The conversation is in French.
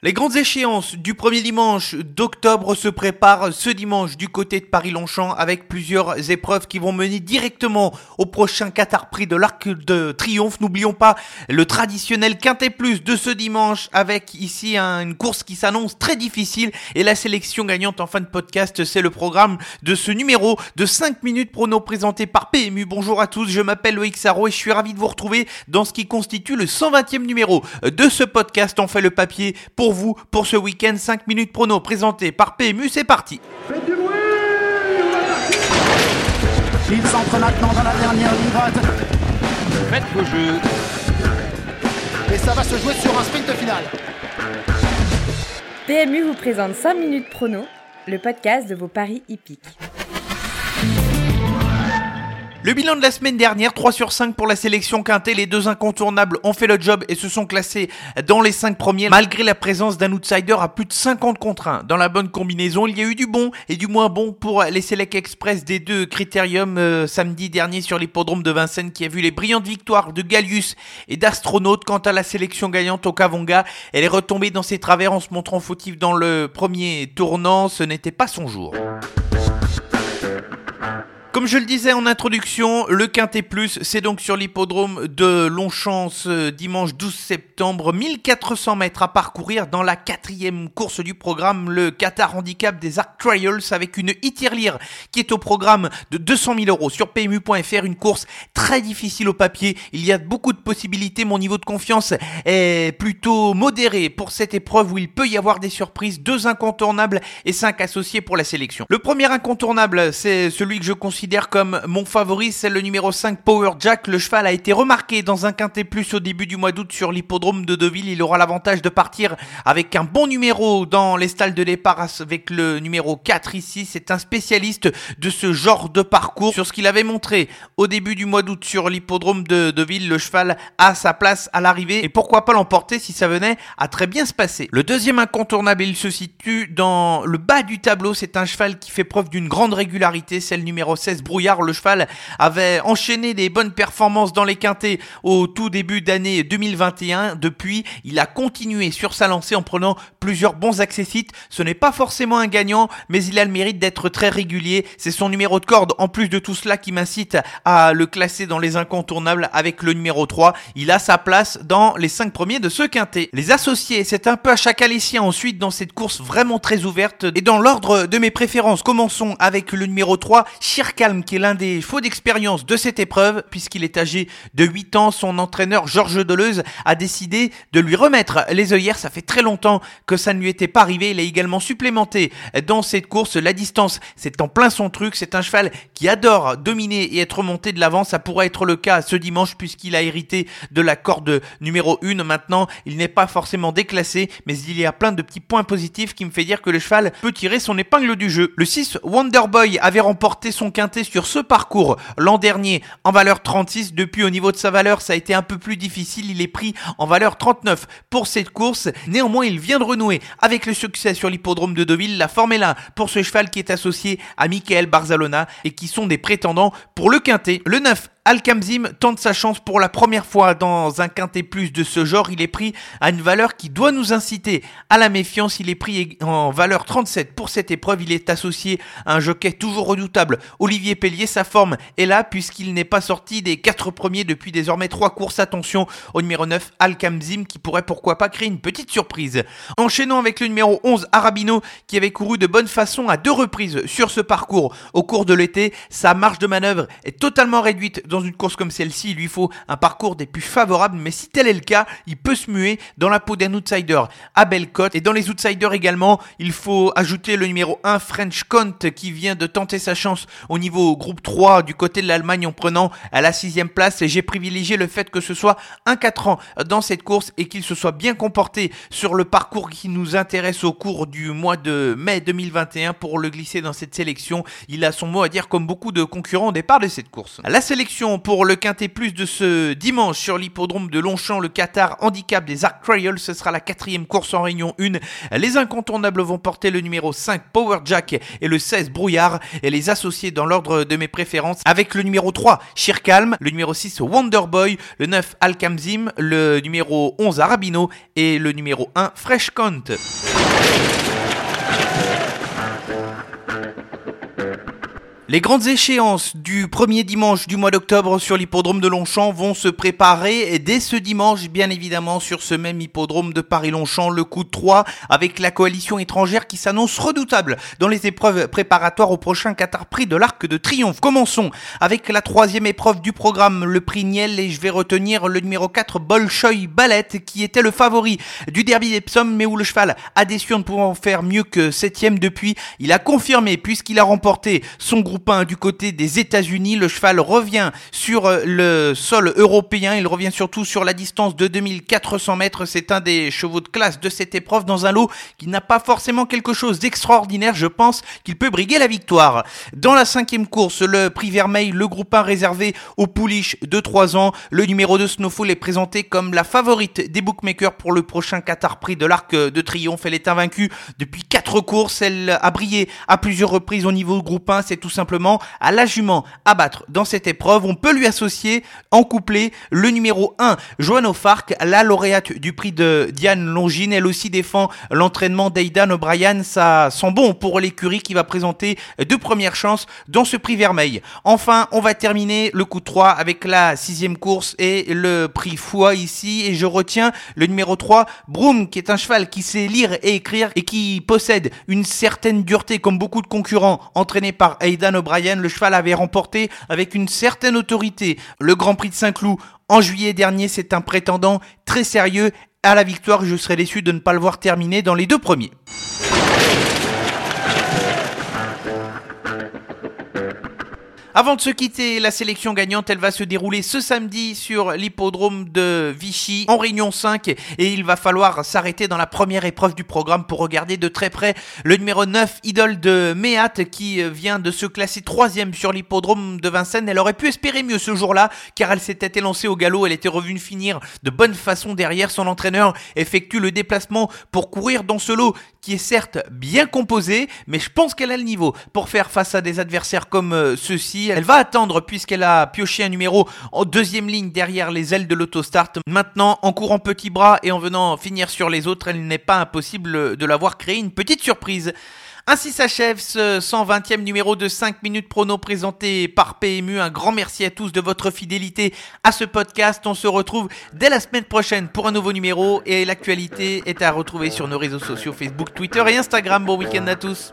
Les grandes échéances du premier dimanche d'octobre se préparent ce dimanche du côté de Paris-Longchamp avec plusieurs épreuves qui vont mener directement au prochain Qatar Prix de l'Arc de Triomphe. N'oublions pas le traditionnel Quintet Plus de ce dimanche avec ici une course qui s'annonce très difficile et la sélection gagnante en fin de podcast. C'est le programme de ce numéro de 5 minutes prono présenté par PMU. Bonjour à tous, je m'appelle Loïc Sarro et je suis ravi de vous retrouver dans ce qui constitue le 120e numéro de ce podcast. On fait le papier pour pour vous pour ce week-end 5 minutes prono présenté par PMU. C'est parti. Faites du bruit Il s'entre maintenant dans la dernière ligne droite. Faites vos jeux. Et ça va se jouer sur un sprint final. PMU vous présente 5 minutes prono, le podcast de vos paris hippiques. Le bilan de la semaine dernière, 3 sur 5 pour la sélection quintée. Les deux incontournables ont fait le job et se sont classés dans les 5 premiers, malgré la présence d'un outsider à plus de 50 contre 1. Dans la bonne combinaison, il y a eu du bon et du moins bon pour les Select Express des deux critériums euh, samedi dernier sur l'hippodrome de Vincennes qui a vu les brillantes victoires de Gallius et d'Astronaute. Quant à la sélection gagnante au Kavonga, elle est retombée dans ses travers en se montrant fautive dans le premier tournant. Ce n'était pas son jour. Comme je le disais en introduction, le Quintet Plus, c'est donc sur l'hippodrome de Longchamp ce dimanche 12 septembre. 1400 mètres à parcourir dans la quatrième course du programme, le Qatar Handicap des Arc Trials avec une e-tirelire qui est au programme de 200 000 euros sur PMU.fr. Une course très difficile au papier. Il y a beaucoup de possibilités. Mon niveau de confiance est plutôt modéré pour cette épreuve où il peut y avoir des surprises. Deux incontournables et cinq associés pour la sélection. Le premier incontournable, c'est celui que je considère comme mon favori, c'est le numéro 5 Power Jack. Le cheval a été remarqué dans un quintet plus au début du mois d'août sur l'hippodrome de Deauville. Il aura l'avantage de partir avec un bon numéro dans les stalles de départ avec le numéro 4 ici. C'est un spécialiste de ce genre de parcours. Sur ce qu'il avait montré au début du mois d'août sur l'hippodrome de Deauville, le cheval a sa place à l'arrivée et pourquoi pas l'emporter si ça venait à très bien se passer? Le deuxième incontournable, il se situe dans le bas du tableau. C'est un cheval qui fait preuve d'une grande régularité. C'est le numéro 16 Brouillard. Le cheval avait enchaîné des bonnes performances dans les quintés au tout début d'année 2021. Depuis, il a continué sur sa lancée en prenant plusieurs bons accessites. Ce n'est pas forcément un gagnant, mais il a le mérite d'être très régulier. C'est son numéro de corde, en plus de tout cela, qui m'incite à le classer dans les incontournables avec le numéro 3. Il a sa place dans les 5 premiers de ce quintet. Les associés, c'est un peu à chaque alessien ensuite dans cette course vraiment très ouverte. Et dans l'ordre de mes préférences, commençons avec le numéro 3, Shirka qui est l'un des faux d'expérience de cette épreuve, puisqu'il est âgé de 8 ans, son entraîneur Georges Deleuze a décidé de lui remettre les œillères. Ça fait très longtemps que ça ne lui était pas arrivé. Il a également supplémenté dans cette course la distance. C'est en plein son truc. C'est un cheval qui adore dominer et être monté de l'avant. Ça pourrait être le cas ce dimanche puisqu'il a hérité de la corde numéro 1. Maintenant, il n'est pas forcément déclassé, mais il y a plein de petits points positifs qui me fait dire que le cheval peut tirer son épingle du jeu. Le 6 Wonderboy avait remporté son quintet sur ce parcours l'an dernier en valeur 36. Depuis au niveau de sa valeur, ça a été un peu plus difficile. Il est pris en valeur 39 pour cette course. Néanmoins, il vient de renouer avec le succès sur l'hippodrome de Deauville. La Formule 1 pour ce cheval qui est associé à Michael Barzalona et qui sont des prétendants pour le quintet. Le 9 Alkamzim tente sa chance pour la première fois dans un quintet plus de ce genre. Il est pris à une valeur qui doit nous inciter à la méfiance. Il est pris en valeur 37 pour cette épreuve. Il est associé à un jockey toujours redoutable, Olivier Pellier. Sa forme est là puisqu'il n'est pas sorti des quatre premiers depuis désormais trois courses. Attention au numéro 9, Alkamzim, qui pourrait pourquoi pas créer une petite surprise. Enchaînons avec le numéro 11, Arabino, qui avait couru de bonne façon à deux reprises sur ce parcours au cours de l'été. Sa marge de manœuvre est totalement réduite une course comme celle-ci, il lui faut un parcours des plus favorables, mais si tel est le cas, il peut se muer dans la peau d'un outsider à belle cote. Et dans les outsiders également, il faut ajouter le numéro 1 French Count qui vient de tenter sa chance au niveau groupe 3 du côté de l'Allemagne en prenant à la sixième place. J'ai privilégié le fait que ce soit un 4 ans dans cette course et qu'il se soit bien comporté sur le parcours qui nous intéresse au cours du mois de mai 2021 pour le glisser dans cette sélection. Il a son mot à dire comme beaucoup de concurrents au départ de cette course. La sélection Pour le Quintet Plus de ce dimanche sur l'hippodrome de Longchamp, le Qatar Handicap des Arc Trials, ce sera la quatrième course en Réunion 1. Les incontournables vont porter le numéro 5 Power Jack et le 16 Brouillard et les associer dans l'ordre de mes préférences avec le numéro 3 Shirkalm, le numéro 6 Wonderboy, le 9 Alkamzim, le numéro 11 Arabino et le numéro 1 Fresh Count. Les grandes échéances du premier dimanche du mois d'octobre sur l'hippodrome de Longchamp vont se préparer et dès ce dimanche, bien évidemment, sur ce même hippodrome de Paris-Longchamp, le coup de 3 avec la coalition étrangère qui s'annonce redoutable dans les épreuves préparatoires au prochain Qatar Prix de l'Arc de Triomphe. Commençons avec la troisième épreuve du programme, le prix Niel, et je vais retenir le numéro 4, Bolchoï Ballet, qui était le favori du derby d'Epsom, mais où le cheval a déçu en ne pouvant faire mieux que septième depuis. Il a confirmé puisqu'il a remporté son groupe du côté des États-Unis. Le cheval revient sur euh, le sol européen. Il revient surtout sur la distance de 2400 mètres. C'est un des chevaux de classe de cette épreuve dans un lot qui n'a pas forcément quelque chose d'extraordinaire. Je pense qu'il peut briguer la victoire. Dans la cinquième course, le prix Vermeil, le groupe 1 réservé au pouliche de 3 ans. Le numéro 2 Snowfall est présenté comme la favorite des bookmakers pour le prochain Qatar Prix de l'Arc de Triomphe. Elle est invaincue depuis 4 courses. Elle a brillé à plusieurs reprises au niveau groupe 1. C'est tout simplement à la jument à battre dans cette épreuve. On peut lui associer en couplet le numéro 1, Joanne Farc, la lauréate du prix de Diane Longine. Elle aussi défend l'entraînement d'Aidan O'Brien. Ça sent bon pour l'écurie qui va présenter deux premières chances dans ce prix vermeil. Enfin, on va terminer le coup de 3 avec la sixième course et le prix foi ici. Et je retiens le numéro 3, Broom, qui est un cheval qui sait lire et écrire et qui possède une certaine dureté comme beaucoup de concurrents entraînés par Aidan O'Brien le cheval avait remporté avec une certaine autorité le Grand Prix de Saint-Cloud en juillet dernier. C'est un prétendant très sérieux à la victoire. Je serais déçu de ne pas le voir terminer dans les deux premiers. Avant de se quitter, la sélection gagnante, elle va se dérouler ce samedi sur l'hippodrome de Vichy en Réunion 5 et il va falloir s'arrêter dans la première épreuve du programme pour regarder de très près le numéro 9, Idole de Méat qui vient de se classer troisième sur l'hippodrome de Vincennes. Elle aurait pu espérer mieux ce jour-là car elle s'était élancée au galop, elle était revenue finir de bonne façon derrière. Son entraîneur, effectue le déplacement pour courir dans ce lot qui est certes bien composé, mais je pense qu'elle a le niveau pour faire face à des adversaires comme euh, elle va attendre puisqu'elle a pioché un numéro en deuxième ligne derrière les ailes de l'autostart. Maintenant, en courant petit bras et en venant finir sur les autres, elle n'est pas impossible de l'avoir créé une petite surprise. Ainsi s'achève ce 120e numéro de 5 minutes prono présenté par PMU. Un grand merci à tous de votre fidélité à ce podcast. On se retrouve dès la semaine prochaine pour un nouveau numéro et l'actualité est à retrouver sur nos réseaux sociaux Facebook, Twitter et Instagram. Bon week-end à tous.